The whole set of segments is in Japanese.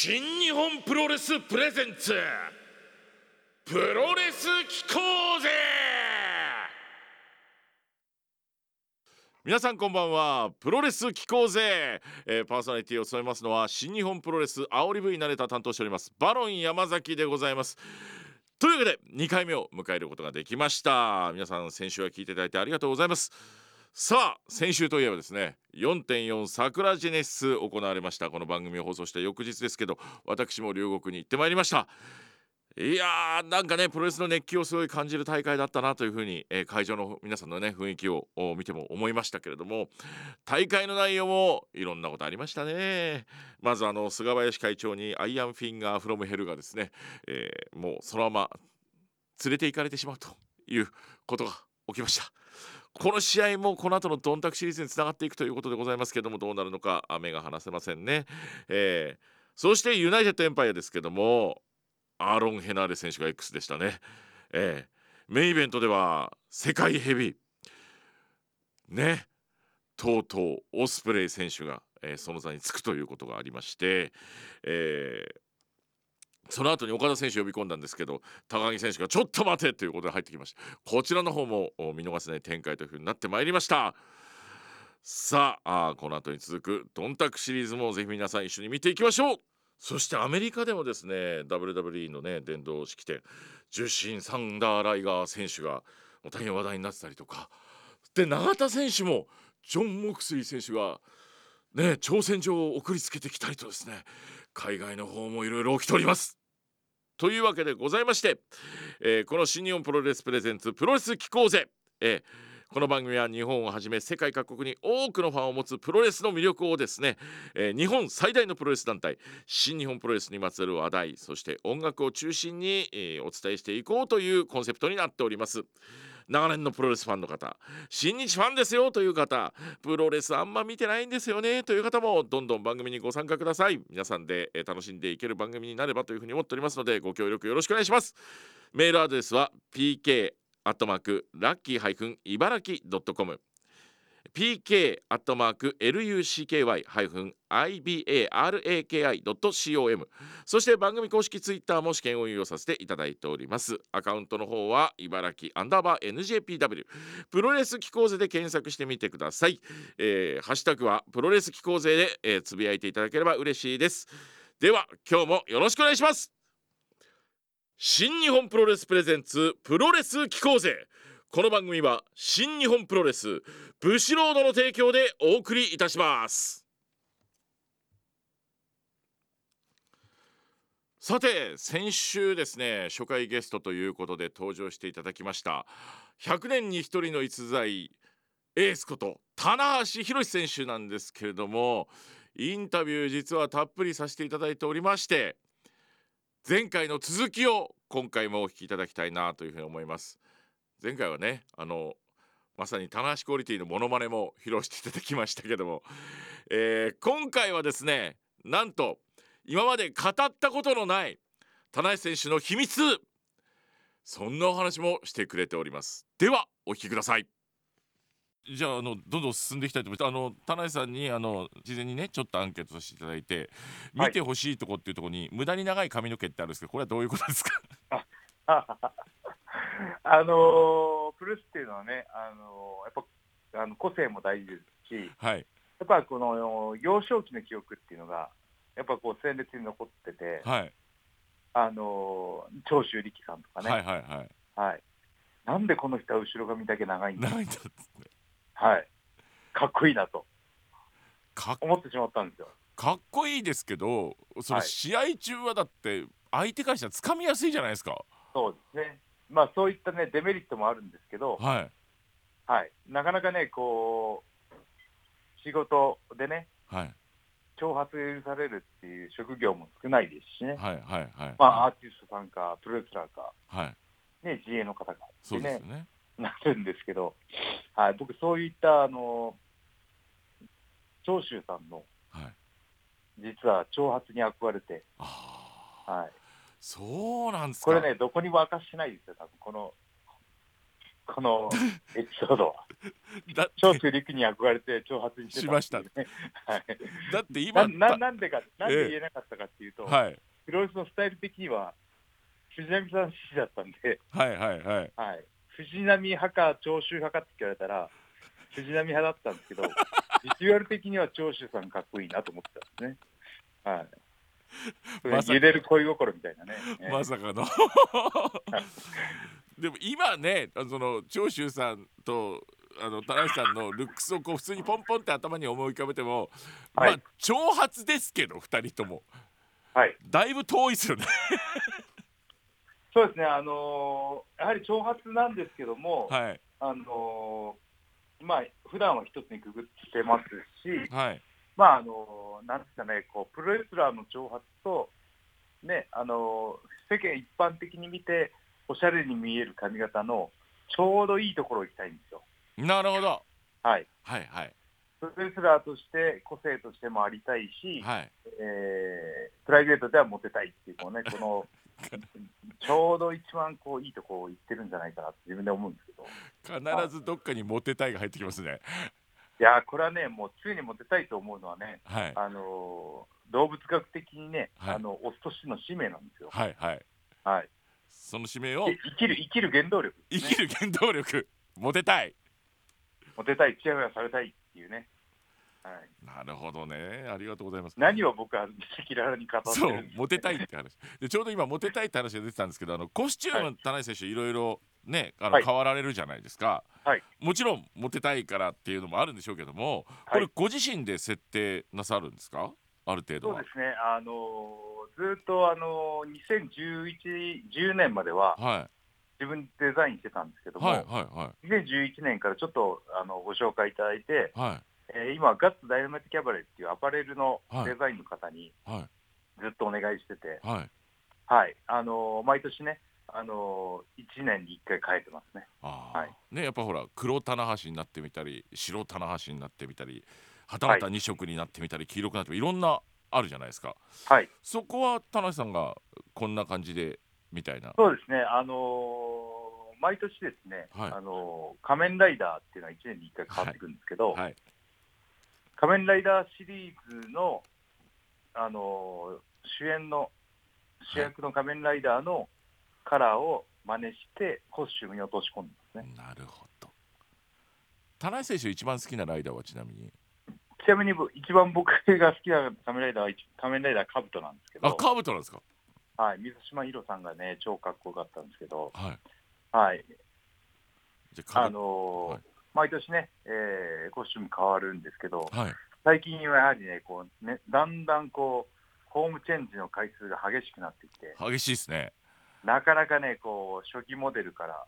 新日本プロレスプレゼンツプロレス機構ぜ！皆さんこんばんは。プロレス機構ぜ、えー、パーソナリティを務めますのは新日本プロレス煽り V 慣れた担当しておりますバロン山崎でございます。というわけで2回目を迎えることができました。皆さん先週は聞いていただいてありがとうございます。さあ先週といえばですね4.4桜ジェネシス行われましたこの番組を放送した翌日ですけど私も両国に行ってまいりました。いやーなんかねプロレスの熱気をすごい感じる大会だったなというふうに、えー、会場の皆さんのね雰囲気を見ても思いましたけれども大会の内容もいろんなことありましたね。まずあの菅林会長に Iron Finger From Hell がですね、えー、もうそのまま連れて行かれてしまうということが起きました。この試合もこの後のドンタクシリーズにつながっていくということでございますけどもどうなるのか目が離せませんね、えー、そしてユナイテッドエンパイアですけどもアーロン・ヘナーレ選手が X でしたね、えー、メインイベントでは世界ヘビー。ね。とうとうオスプレイ選手が、えー、その座につくということがありまして、えー、その後に岡田選手呼び込んだんですけど高木選手がちょっと待てということで入ってきました。こちらの方も見逃せない展開というふうになってまいりました。さあこの後に続くドンタクシリーズもぜひ皆さん一緒に見ていきましょう。そしてアメリカでもですね WWE のね伝道式典受信サンダー・ライガー選手が大変話題になってたりとか。で永田選手もジョン・モクスリー選手がね挑戦状を送りつけてきたりとですね海外の方もいろいろ起きております。というわけでございまして、えー、この新日本プロレスプレゼンツプロレス機構ぜ、えー、この番組は日本をはじめ世界各国に多くのファンを持つプロレスの魅力をですね、えー、日本最大のプロレス団体新日本プロレスにまつわる話題そして音楽を中心に、えお伝えしていこうというコンセプトになっております。長年のプロレスファンの方新日ファンですよという方プロレスあんま見てないんですよねという方もどんどん番組にご参加ください。皆さんで楽しんでいける番組になればというふうに思っておりますのでご協力よろしくお願いします。メールアドレスは pk アットマークラッキー茨城 .com pk-lucky-ibaraki.com そして番組公式ツイッターも試験運用させていただいております。アカウントの方は茨城アンダーバー NJPW プロレス機構勢で検索してみてください、えー、ハッシュタグはプロレス機構勢で、えー、つぶやいていただければ嬉しいです。では今日もよろしくお願いします。新日本プロレスプレゼンツプロレス機構勢この番組は新日本プロレスブシロードの提供でお送りいたします。さて先週ですね初回ゲストということで登場していただきました100年に1人の逸材エースこと棚橋宏選手なんですけれどもインタビュー実はたっぷりさせていただいておりまして前回の続きを今回もお聞きいただきたいなというふうに思います。前回はねあのまさに棚橋クオリティのモノマネも披露していただきましたけども、えー、今回はですねなんと今まで語ったことのない棚橋選手の秘密そんなお話もしてくれております。ではお聞きください。じゃああのどんどん進んでいきたいと思います。あの田内さんにあの事前にねちょっとアンケートさせていただいて見てほしいとこっていうところに、はい、無駄に長い髪の毛ってあるんですけどこれはどういうことですか？あのプロレスっていうのはね、あのやっぱあの個性も大事ですし、はい、やっぱこの幼少期の記憶っていうのが、やっぱこう鮮烈に残ってて、はい、あの長州力さんとかね、はいはいはい、はい、なんでこの人は後ろ髪だけ長いんだ？長いんだっはい、かっこいいなと。思ってしまったんですよ。かっこいいですけど、その試合中はだって相手からしたらつかみやすいじゃないですか。そうですね。まあ、そういったね、デメリットもあるんですけど、はい。はい、なかなかね、こう、仕事でね、はい。挑発許されるっていう職業も少ないですしね、はいはいはい。まあ、アーティストさんか、プロレスラーか、はい。ね、自営の方が、そうですね。なるんですけど、はい、僕、そういった、あの、長州さんの、はい。実は挑発に憧れて、はい。そうなんですこれね、どこにも明かしないですよ、多分このこの エピソードは。だ長州力に憧れて挑発にしてたっていうね。はい。だって今なななんでか、なんで言えなかったかっていうと、はいプロレスのスタイル的には、藤波さん支持だったんで、はいはいはいはい、藤波派か長州派かって聞かれたら、藤波派だったんですけど、ビジュアル的には長州さんかっこいいなと思ってたんですね。はい。揺れる恋心みたいなね。ね まさかの。でも今ねその長州さんとあの田中さんのルックスをこう普通にポンポンって頭に思い浮かべても、はい。まあ挑発ですけど2人とも。はい。だいぶ遠いですよね。そうですね、あのーやはり挑発なんですけども、はい。あのーまあ、普段は一つにくぐってますし、はいまあ、あのーなんですかね、こう、プロレスラーの挑発と、ね、あのー世間一般的に見て、おしゃれに見える髪型のちょうどいいところを行きたいんですよ。なるほど。はい。はいはい。プロレスラーとして、個性としてもありたいし、はい。えープライベートではモテたいっていう、こうね、この、ちょうど一番こういいとこを行ってるんじゃないかなって自分で思うんですけど、必ずどっかにモテたいが入ってきますねいやー、これはね、もうついにモテたいと思うのはね、はい。あのー動物学的にね、はい。あのオスとしての使命なんですよ。はいはい。はい。その使命をい生きる生きる原動力ね、生きる原動力。モテたい。モテたい、チヤホヤされたいっていうね。はい、なるほどね。ありがとうございます。何を僕は赤裸々に語ってそうるんですモテたいって話。でちょうど今モテたいって話が出てたんですけどあのコスチューム、田中選手いろいろねあの、はい。変わられるじゃないですか、はい。もちろんモテたいからっていうのもあるんでしょうけどもこはい。れご自身で設定なさるんですか？ある程度は。そうですね、あのーずっと、あのー2011、10年まではは自分でデザインしてたんですけども、いはいはい。は2011年からちょっとあのご紹介いただいて、いはい。えー今、ガッツダイナマイトキャバレーっていうアパレルのはい。デザインの方にはい。ずっとお願いしてて、はい。はい、あのー毎年ね、あのー、1年に1回変えてますね。あー。はい。ねやっぱほら黒棚橋になってみたり白棚橋になってみたりはたまた2色になってみたり、黄色くなってみたりいろんなあるじゃないですか。はい、そこは田中さんがこんな感じでみたいな。そうですね、あのー毎年ですね、はい。あのー仮面ライダーっていうのは1年に1回変わってくるんですけど、はい。仮面ライダーシリーズの、あのー主演の主役の仮面ライダーのカラーを真似してコスチュームに落とし込んでますね。なるほど。田中選手一番好きなライダーはちなみに？ちなみに僕一番僕が好きな仮面ライダーは一仮面ライダーカブトなんですけど、あカーブトなんですか？はい、水島ヒロさんがね、超かっこよかったんですけど、はい。はい、あのーはい。毎年ね、えーコスチューム変わるんですけど、はい。最近はやはりね、こうねだんだんこう、ホームチェンジの回数が激しくなってきて、激しいですねなかなかね、こう初期モデルから、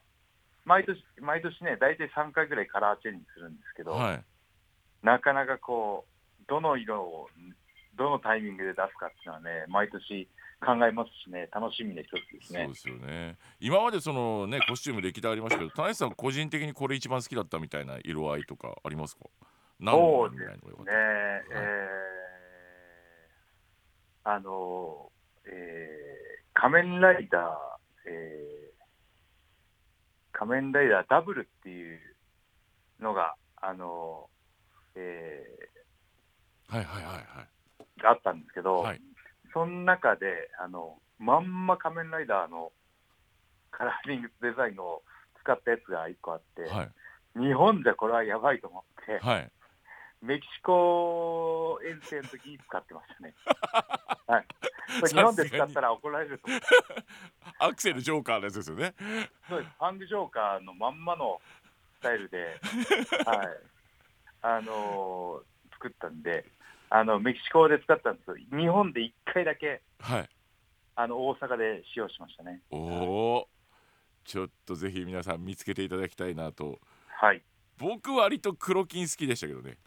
毎年毎年ね、大体3回ぐらいカラーチェンジするんですけど、はい。なかなかこう、どの色を、どのタイミングで出すかっていうのはね、毎年考えますしね、楽しみの一つですね。そうですよね。今までそのねコスチューム歴代ありましたけど田中さん個人的にこれ一番好きだったみたいな色合いとかありますか？何そうでのみたいなのがよかっね。えーあの、えー仮面ライダー、えー仮面ライダーダブルっていうのが、あの、えたはいはいはいはい。ーがあったんですけど、はい。その中で、あの、まんま仮面ライダーのカラーリングデザインを使ったやつが一個あって、はい。日本じゃこれはやばいと思って、はいメキシコ遠征の時に使ってましたね。はい。日本で使ったら怒られると思う。アクセルジョーカーのやつですよねそうです。ファングジョーカーのまんまのスタイルで、はい。あのー作ったんで、あの、メキシコで使ったんですけど、日本で1回だけ、はいあの、大阪で使用しましたね。おおちょっとぜひ皆さん見つけていただきたいなとはい。僕割と黒金好きでしたけどね。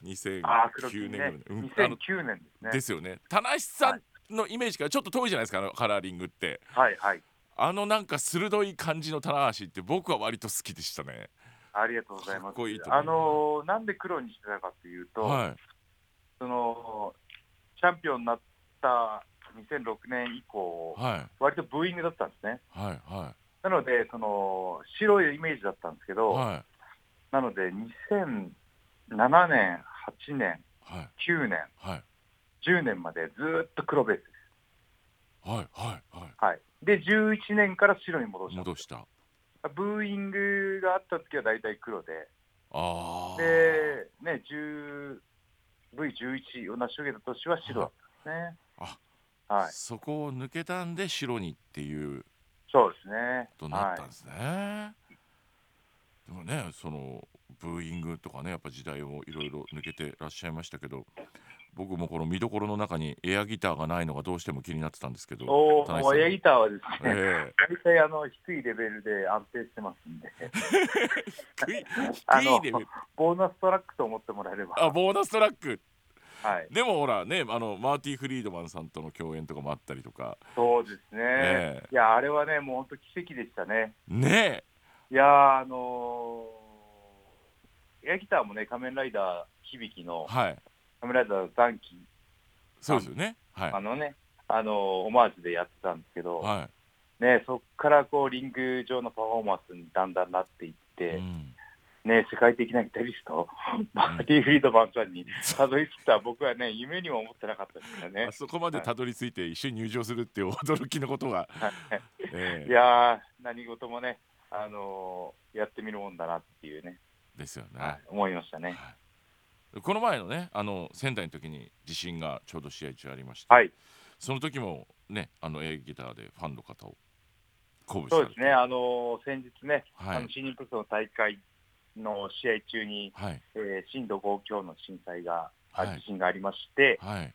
ああ、黒2009金ね。年ぐらい。うんあの2009年ですね。ですよね。田無さんのイメージからちょっと遠いじゃないですかあのカラーリングって。はいはい。あのなんか鋭い感じの棚橋って僕は割と好きでしたね。ありがとうございます。いいあのーなんで黒にしてたかというと、はい。そのチャンピオンになった2006年以降、はい。割とブーイングだったんですね。はいはなので、その白いイメージだったんですけど、はいなので2007年、8年、はい。9年、はい。10年までずーっと黒ベースです。はいはいははい、で、11年から白に戻いした。戻した。ブーイングがあった時は大体黒で、ああで、ね、10 V11 を成し遂げた年は白だったんですね。あはい、そこを抜けたんで白にっていう。そうですね。ことになったんですね、でもねそのブーイングとかねやっぱ時代をいろいろ抜けてらっしゃいましたけど僕もこの見どころの中にエアギターがないのがどうしても気になってたんですけどおおエアギターはですね、え大体あの低いレベルで安定してますんで、え低いレベル。ボーナストラックと思ってもらえれば、あボーナストラック。はい、でもほらねあのマーティ・フリードマンさんとの共演とかもあったりとか。そうですね、えいや、あれはね、もう本当、奇跡でしたね。ねいやー、あのーエアギターもね、仮面ライダー響のえはい。仮面ライダー残機、そうですよね。はい。あのね、あのーオマージュでやってたんですけど、はい。ね、そこからこうリング上のパフォーマンスにだんだんなっていって、うん。ね、世界的なギタリスト、マーティ・フリードマンさんにたどり着いた。僕はね、夢にも思ってなかったですからね。あ。そこまでたどり着いて一緒に入場するっていう驚きのことが、え。いやー、何事もね、あのーやってみるもんだなっていうね、えですよね、はい、思いましたね。はい。この前のねあの仙台の時に地震がちょうど試合中ありまして、はい、その時もねあのエアギターでファンの方を鼓舞したそうですね、あのー先日ね、はい。あの新日本の大会の試合中に、はい。えー震度5強の震災が、あはい。地震がありまして、はい。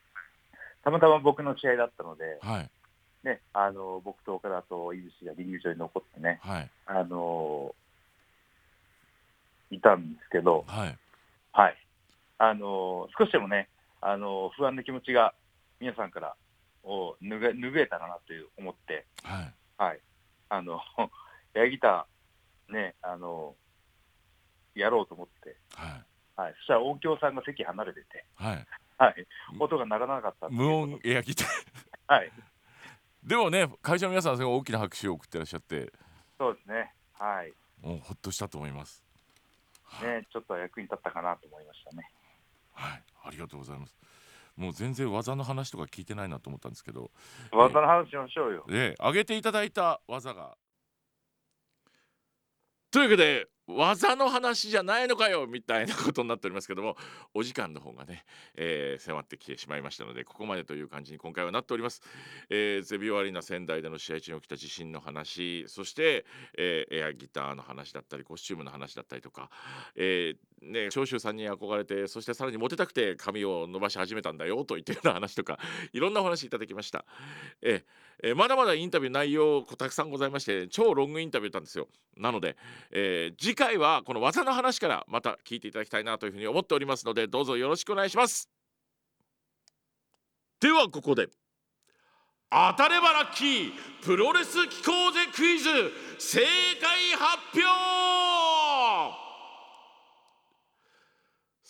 たまたま僕の試合だったので、はいね、あのー僕と岡田と井口がリング上に残ってね、はい。あのーいたんですけど、はい。はい、あのー少しでもね、あのー不安な気持ちが皆さんからを拭え拭えたらなという思って、はい。はい、あのエアギター、ね、あのやろうと思って、はい。はい、そしたら音響さんが席離れてて、はい。はい、音が鳴らなかった無音エアギターはい、でもね会社の皆さんすごい大きな拍手を送ってらっしゃって。そうですね、はい。もうほっとしたと思います。はい、ね、ちょっとは役に立ったかなと思いましたね。はい、ありがとうございます。もう全然技の話とか聞いてないなと思ったんですけど。技の話しましょうよ。で上げていただいた技が。というわけで技の話じゃないのかよみたいなことになっておりますけどもお時間の方がね、えー迫ってきてしまいましたのでここまでという感じに今回はなっております、えーゼビオアリーナ仙台での試合中に起きた地震の話そして、えーエアギターの話だったりコスチュームの話だったりとか、えーね、長州さんに憧れてそしてさらにモテたくて髪を伸ばし始めたんだよといったような話とかいろんなお話いただきました。えーえーまだまだインタビュー内容たくさんございまして超ロングインタビューだったんですよ。なので、えー次回はこの技の話からまた聞いていただきたいなというふうに思っておりますのでどうぞよろしくお願いします。ではここで当たればラッキープロレス機構ぜクイズ正解発表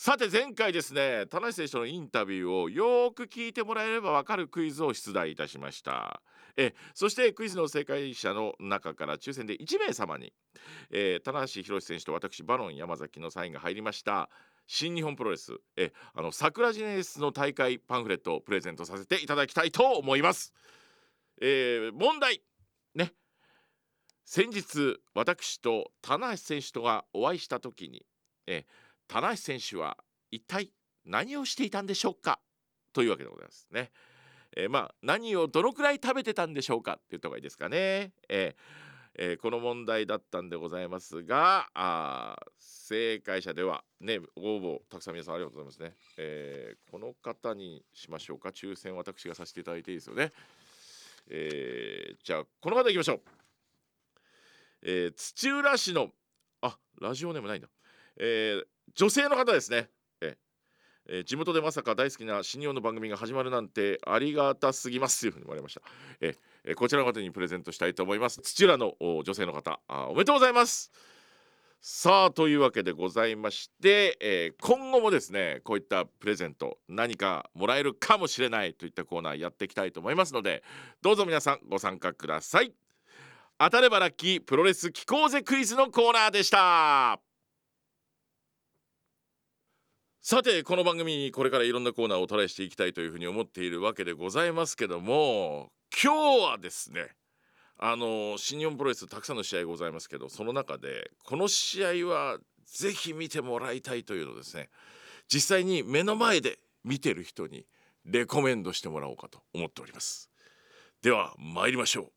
さて前回ですね田中選手のインタビューをよーく聞いてもらえればわかるクイズを出題いたしました。えそしてクイズの正解者の中から抽選で1名様に、えー、棚橋宏選手と私バロン山崎のサインが入りました。新日本プロレスえあの桜ジェネスの大会パンフレットをプレゼントさせていただきたいと思います、えー問題。ね。先日私と棚橋選手とがお会いした時に、えー棚橋選手は一体何をしていたんでしょうか？というわけでございますね。えーまあ何をどのくらい食べてたんでしょうかって言った方がいいですかね。えーえーこの問題だったんでございますがあ正解者ではねご応募たくさん皆さんありがとうございますね、えーこの方にしましょうか。抽選私がさせていただいていいですよね、えーじゃあこの方いきましょう、えー土浦市のあラジオネームないんだ、えー女性の方ですね、えーえ地元でまさか大好きな新日本の番組が始まるなんてありがたすぎますというふうに言われました、えーえーこちらの方にプレゼントしたいと思います。土浦のお女性の方あおめでとうございます。さあというわけでございまして、えー今後もですねこういったプレゼント何かもらえるかもしれないといったコーナーやっていきたいと思いますのでどうぞ皆さんご参加ください。当たればラッキープロレス機構ぜクイズのコーナーでした。さてこの番組にこれからいろんなコーナーをトライしていきたいというふうに思っているわけでございますけども今日はですねあの新日本プロレスたくさんの試合ございますけどその中でこの試合はぜひ見てもらいたいというのをですね。実際に目の前で見てる人にレコメンドしてもらおうかと思っております。では参りましょう。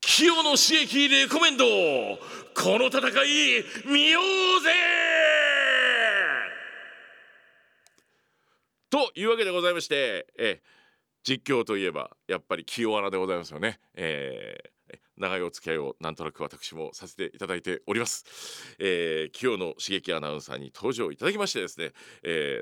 清野刺激レコメンド。この戦い見ようぜというわけでございましてえ実況といえばやっぱり清穴でございますよね、えー、長いお付き合いをなんとなく私もさせていただいております、えー、清野茂樹アナウンサーに登場いただきましてですね、え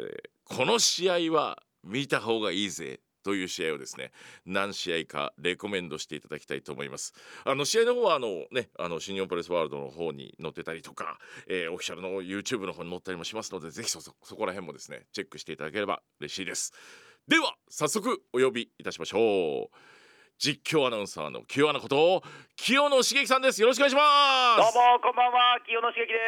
ー、この試合は見た方がいいぜ。という試合をですね何試合かレコメンドしていただきたいと思います。あの試合の方はあのねあの新日本プレスワールドの方に載ってたりとか、えー、オフィシャルの YouTube の方に載ったりもしますのでぜひそそこら辺もですねチェックしていただければ嬉しいです。では早速お呼びいたしましょう。実況アナウンサーの清アナこと清野茂樹さんです。よろしくお願いします。どうもこんばんは。清野茂樹で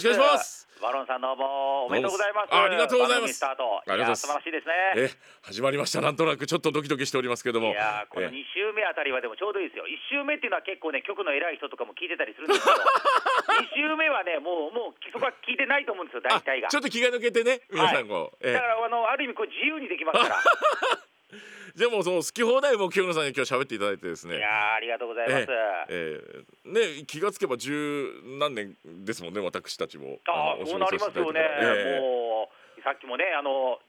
す。よろしくお願いします。バロンさんどうも。おめでとうございます。ありがとうございます。スタート。ありがとう素晴らしいですね。え始まりました。なんとなくちょっとドキドキしておりますけども。いやこの2週目あたりはでもちょうどいいですよ。1週目っていうのは結構ね局の偉い人とかも聞いてたりするんですけど。2週目はねもうもうそこは聞いてないと思うんですよ大体が。ちょっと気が抜けてね皆さんこう、はい、だからあのある意味こう自由にできますから でもその好き放題も清野さんに今日喋っていただいてですね。いやありがとうございます、えー、ね気がつけば十何年ですもんね私たちも。ああそうなりますよね、えー、もうさっきもねあの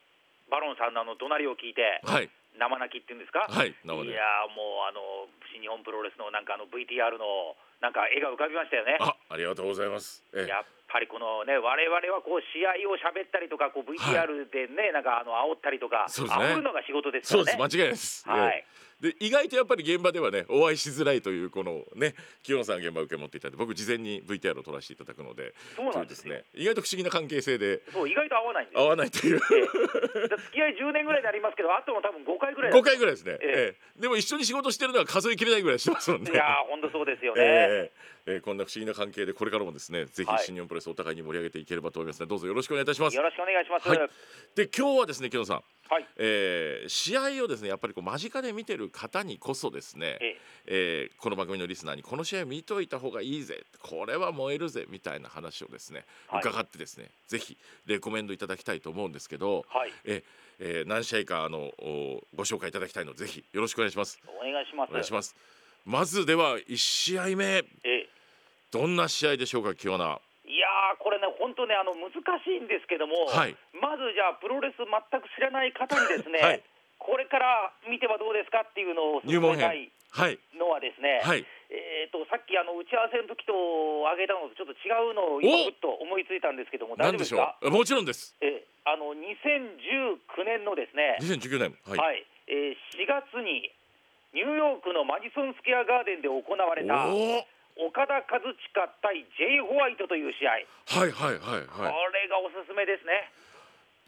バロンさんのあの怒鳴りを聞いて、はい、生泣きっていうんですか、はい、いやもうあの新日本プロレスのなんかあの VTR のなんか絵が浮かびましたよね。あありがとうございます、えー、やっぱりこのね我々はこう試合を喋ったりとかこう VTR でね、はい、なんかあの煽ったりとか、そうですね、煽るのが仕事ですからね。そうです。間違いです。はい、で意外とやっぱり現場ではねお会いしづらいというこのね清野さん現場受け持っていただいて僕事前に VTR を撮らせていただくのでそうなんですね意外と不思議な関係性でそう意外と合わないんです合わないという、えー、付き合い10年ぐらいになりますけどあとも多分5回ぐらい5回ぐらいですね、えー、でも一緒に仕事してるのは数えきれないぐらいしてますもんね。いや本当そうですよね、えーえー、こんな不思議な関係でこれからもですねぜひ新日本プロレスお互いに盛り上げていければと思いますのでどうぞよろしくお願いいたします。よろしくお願いします、はい、で今日はですね清野さんはい。えー、試合をですねやっぱりこう間近で見てる方にこそですね、ええ。ー、この番組のリスナーにこの試合見といた方がいいぜこれは燃えるぜみたいな話をですね、はい、伺ってですねぜひレコメンドいただきたいと思うんですけど、はい。ええー、何試合かあのご紹介いただきたいのでぜひよろしくお願いします。お願いします。お願いします。まずでは1試合目。えどんな試合でしょうか清奈いやーこれねあの難しいんですけども、はい、まずじゃあプロレス全く知らない方にですね、はい、これから見てはどうですかっていうのを入門編。はい。のはですね、はい、えーと、さっきあの打ち合わせの時と挙げたのとちょっと違うのを今ふっと思いついたんですけども大丈夫ですか？もちろんです。えあの2019年のですね。2019年はい、はい。えー、4月にニューヨークのマディソンスクエアガーデンで行われた岡田和親対 J ホワイトという試合。はいはいはいはい。これがおすすめですね。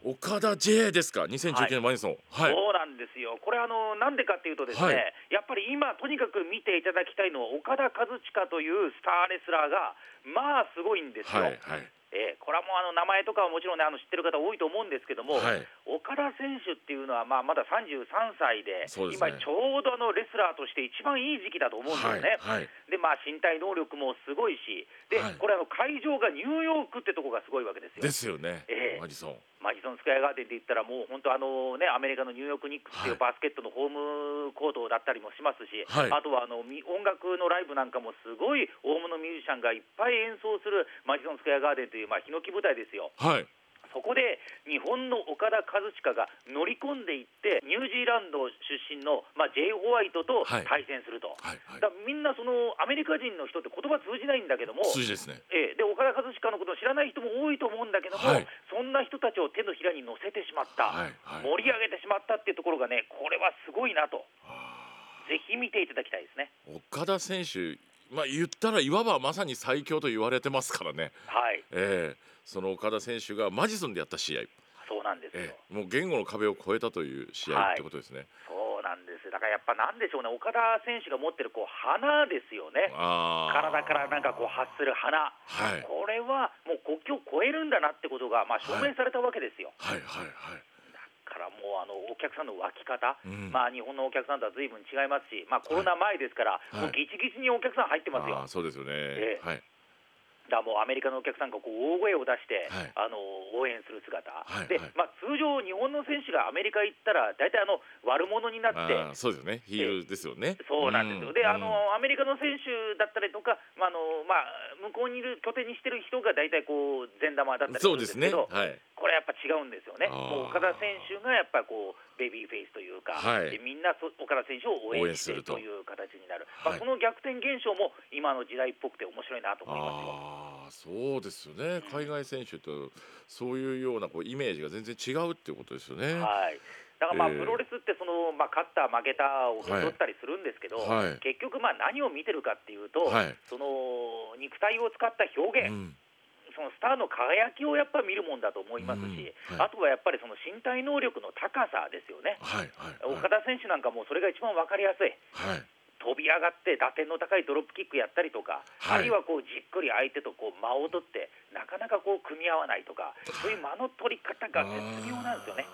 岡田 J ですか？2019年マディソン、はい、そうなんですよ。これあのなんでかっていうとですね、はい。やっぱり今とにかく見ていただきたいのは岡田和親というスターレスラーがまあすごいんですよ、はいはいえーこれはもうあの名前とかはもちろんねあの知ってる方多いと思うんですけども、はい。岡田選手っていうのはまあまだ33歳でですね。今ちょうどあのレスラーとして一番いい時期だと思うんですよね。はいはい。でまあ身体能力もすごいしで、はい。これあの会場がニューヨークってとこがすごいわけですよ。ですよね、ええ。マディソンマジソンスクエアガーデンで言ったらもう本当あのねアメリカのニューヨークニックスっていうバスケットのホームコートだったりもしますし、はい。あとはあのみ音楽のライブなんかもすごい大物ミュージシャンがいっぱい演奏するマジソンスクエアガーデンというまあヒノキ舞台ですよ。はいそこで日本の岡田和親が乗り込んでいってニュージーランド出身の、まあ、ジェイ・ホワイトとはい。対戦すると、はいはい。だからみんなそのアメリカ人の人って言葉通じないんだけども、数字ですね。ええ。で岡田和親のことを知らない人も多いと思うんだけども、はい。そんな人たちを手のひらに乗せてしまった、はいはい。盛り上げてしまったっていうところがねこれはすごいなと。ぜひ見ていただきたいですね。岡田選手まあ言ったらいわばまさに最強と言われてますからね。はい。ええその岡田選手がマジソンでやった試合、そうなんですよ、ええもう言語の壁を越えたという試合ってことですね、そうなんですだだからやっぱなんでしょうね、岡田選手が持ってるこう花ですよね、体からなんかこう発する花、はい。これはもう国境を越えるんだなってことが、まあ、証明されたわけですよ。はいはいはい。だからもうあのお客さんの湧き方、うん。まあ、日本のお客さんとは随分違いますし、まあ、コロナ前ですから、い。もうギチギチにお客さん入ってますよ。そうですよね、ええ。はいだもうアメリカのお客さんがこう大声を出して、はい。あの応援する姿、はいはい。でまあ、通常、日本の選手がアメリカ行ったら、大体あの悪者になって、そうですよね。ヒールですよね。そうなんですよ、でうん。あのアメリカの選手だったりとか、まああのまあ、向こうにいる拠点にしてる人が大体こう善玉だったりするんですけど、はい。これやっぱ違うんですよね、もう岡田選手がやっぱこうベビーフェイスというか、はい。でみんなそ岡田選手を応援するとという形になる、はい。まあ、この逆転現象も今の時代っぽくて面白いなと思いますよ。ああそうですよね。海外選手とそういうようなこうイメージが全然違うっていうことですよね。はい。だからまあえー。プロレスってその、まあ、勝った、負けたを取ったりするんですけど、はい。結局、まあ何を見てるかっていうと、はい。その肉体を使った表現、うんそのスターの輝きをやっぱ見るもんだと思いますし、うんはい。あとはやっぱりその身体能力の高さですよね、はいはいはい。岡田選手なんかもうそれが一番分かりやすい。はい。飛び上がって打点の高いドロップキックやったりとか、はい。あるいはこうじっくり相手とこう間を取ってなかなかこう組み合わないとか、そういう間の取り方が絶妙なんですよね。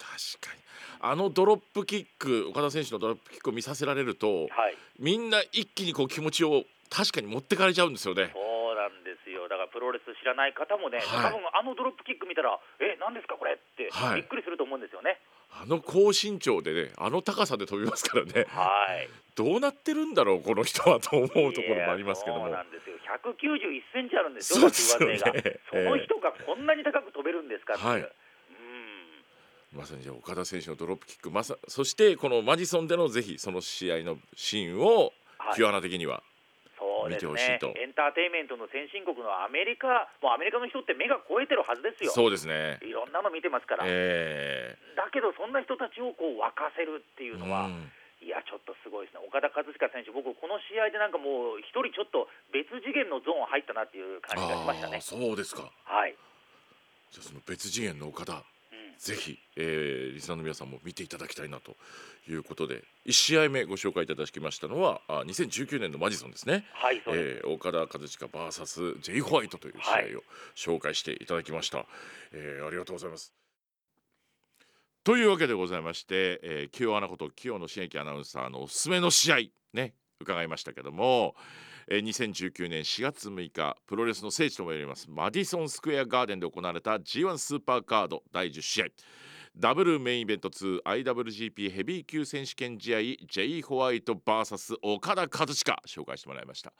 確かに。あのドロップキック岡田選手のドロップキックを見させられるとはい。みんな一気にこう気持ちを確かに持ってかれちゃうんですよね。そうなんですよ、プロレス知らない方もね、はい。多分あのドロップキック見たら、え、何ですか、これって、はい。びっくりすると思うんですよね。あの高身長でねあの高さで飛びますからね。はい。どうなってるんだろうこの人はと思うところもありますけども。そうなんですよ、191センチあるんですよ、そうですよね。その人がこんなに高く飛べるんですか。はいう。んまさにじゃあ岡田選手のドロップキックまさそしてこのマディソンでのぜひその試合のシーンをはい。清原的には、見てほしいと。エンターテインメントの先進国のアメリカ、もうアメリカの人って目が超えてるはずですよ、そうですね。いろんなの見てますから、えだけどそんな人たちをこう沸かせるっていーうのは、うん。いや、ちょっとすごいですね、岡田和親選手、僕、この試合でなんかもう、一人ちょっと別次元のゾーン入ったなっていう感じがしましたね。そうですか。はい、じゃあその別次元の岡田。うんぜひ、えーリスナーの皆さんも見ていただきたいなということで1試合目ご紹介いただきましたのはあ2019年のマジソンですね、はい。えー岡田和親 VS ジェイ・ホワイトという試合を紹介していただきました、えーありがとうございます。というわけでございまして、えー、清アナこと清野茂樹アナウンサーのおすすめの試合ね伺いましたけども、えー2019年4月6日プロレスの聖地とも言われますマディソンスクエアガーデンで行われた G1 スーパーカード第10試合ダブルメインイベント 2IWGP ヘビー級選手権試合 J ホワイト VS 岡田和親紹介してもらいました、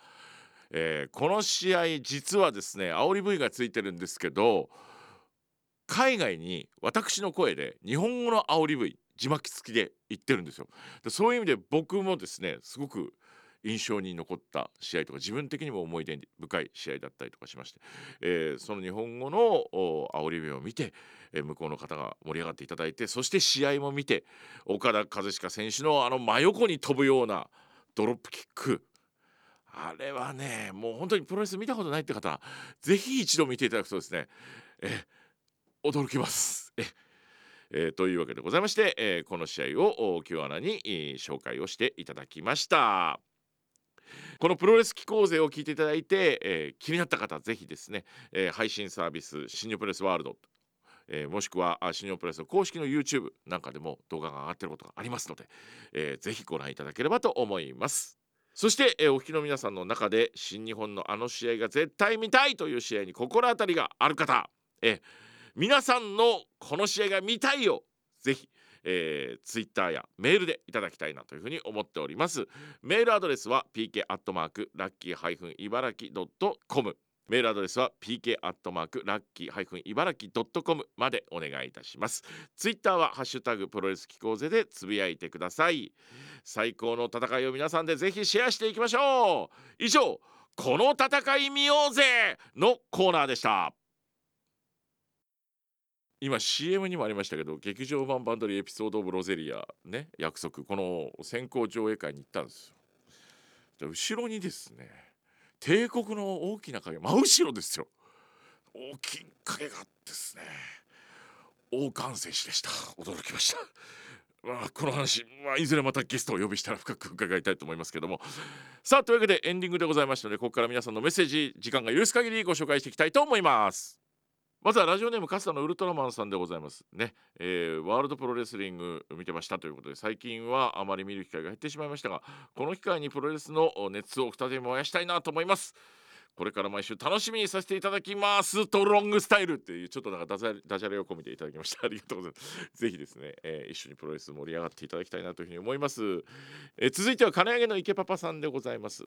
えーこの試合実はですね煽り V がついてるんですけど海外に私の声で日本語の煽り V 字幕付きで言ってるんですよ。でそういう意味で僕もですねすごく印象に残った試合とか自分的にも思い出深い試合だったりとかしまして、えーその日本語のお煽り V を見て、えー向こうの方が盛り上がっていただいてそして試合も見て岡田和親選手のあの真横に飛ぶようなドロップキックあれはねもう本当にプロレス見たことないって方ぜひ一度見ていただくとですねえ驚きます。えーというわけでございまして、えーこの試合をお清アナに、えー紹介をしていただきました。このプロレス機構勢を聞いていただいて、えー気になった方ぜひですね、えー配信サービス新日本プレスワールド、えーもしくは新日本プレスの公式の YouTube なんかでも動画が上がっていることがありますので、えーぜひご覧いただければと思います。そして、えーお聞きの皆さんの中で新日本のあの試合が絶対見たいという試合に心当たりがある方、えー皆さんのこの試合が見たいよぜひ、えー、ツイッターやメールでいただきたいなというふうに思っております。メールアドレスは pk アットマークラッキー茨城ドットコムメールアドレスは pk アットマークラッキーハイフン茨城ドットコムまでお願いいたします。ツイッターはハッシュタグプロレス機構ぜでつぶやいてください。最高の戦いを皆さんでぜひシェアしていきましょう。以上この戦い見ようぜのコーナーでした。今 CM にもありましたけど劇場版バンドリーエピソード・オブ・ロゼリアね約束この先行上映会に行ったんですよ。後ろにですね帝国の大きな影真後ろですよ。大きい影がですね大歓声しでした。驚きました。まあ、この話、まあ、いずれまたゲストをお呼びしたら深く伺いたいと思いますけども。さあというわけでエンディングでございましたのでここから皆さんのメッセージ時間が許す限りご紹介していきたいと思います。まずはラジオネームカスタのウルトラマンさんでございますね、えーワールドプロレスリング見てましたということで最近はあまり見る機会が減ってしまいましたがこの機会にプロレスの熱を再び燃やしたいなと思います。これから毎週楽しみにさせていただきますトロングスタイルっていうちょっとなんかダジャレダジャレを込めていただきました。ありがとうございます。ぜひですね、えー一緒にプロレス盛り上がっていただきたいなというふうに思います、えー続いては金上げの池パパさんでございます。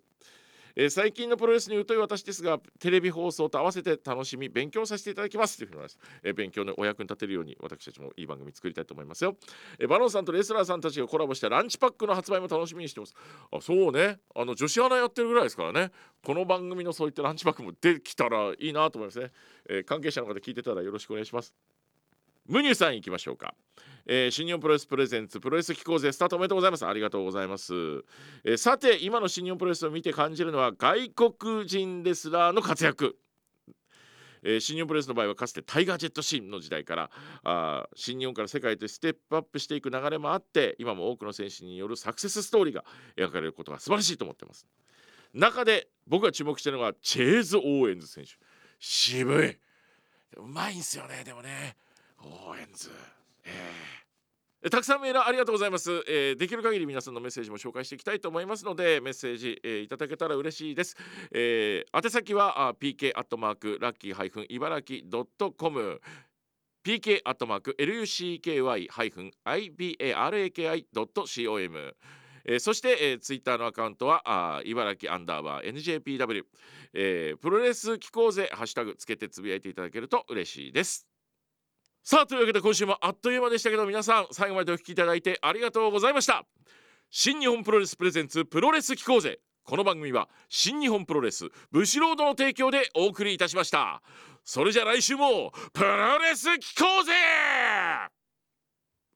えー最近のプロレスに疎い私ですがテレビ放送と合わせて楽しみ勉強させていただきますというふうに思います、えー勉強のお役に立てるように私たちもいい番組作りたいと思いますよ、えーバロンさんとレスラーさんたちがコラボしたランチパックの発売も楽しみにしてます。あそうね。あの女子アナやってるぐらいですからね。この番組のそういったランチパックもできたらいいなと思いますね、えー関係者の方聞いてたらよろしくお願いします。ムニューさん行きましょうか、えー新日本プロレスプレゼンツプロレス機構勢スタートおめでとうございます。ありがとうございます、えーさて今の新日本プロレスを見て感じるのは外国人レスラーの活躍。えー新日本プロレスの場合はかつてタイガージェットシーンの時代からあ新日本から世界へとステップアップしていく流れもあって今も多くの選手によるサクセスストーリーが描かれることが素晴らしいと思ってます。中で僕が注目してるのがチェーズ・オーエンズ選手。渋い。うまいんすよねでもね。オーエンズえー。たくさんメールありがとうございます、えーできる限り皆さんのメッセージも紹介していきたいと思いますのでメッセージ、えーいただけたら嬉しいです、えー宛先はあ pk アットマーク lucky ハイフン ibaraki ドットコム。pk アットマーク lucky ハイフン ibaraki.com えーそして、えー、ツイッターのアカウントはあ茨城アンダーバー NJPW、えープロレス機構ぜハッシュタグつけてつぶやいていただけると嬉しいです。さあというわけで今週もあっという間でしたけど皆さん最後までお聞きいただいてありがとうございました。新日本プロレスプレゼンツプロレス機構ぜこの番組は新日本プロレスブシロードの提供でお送りいたしました。それじゃ来週もプロレス機構ぜ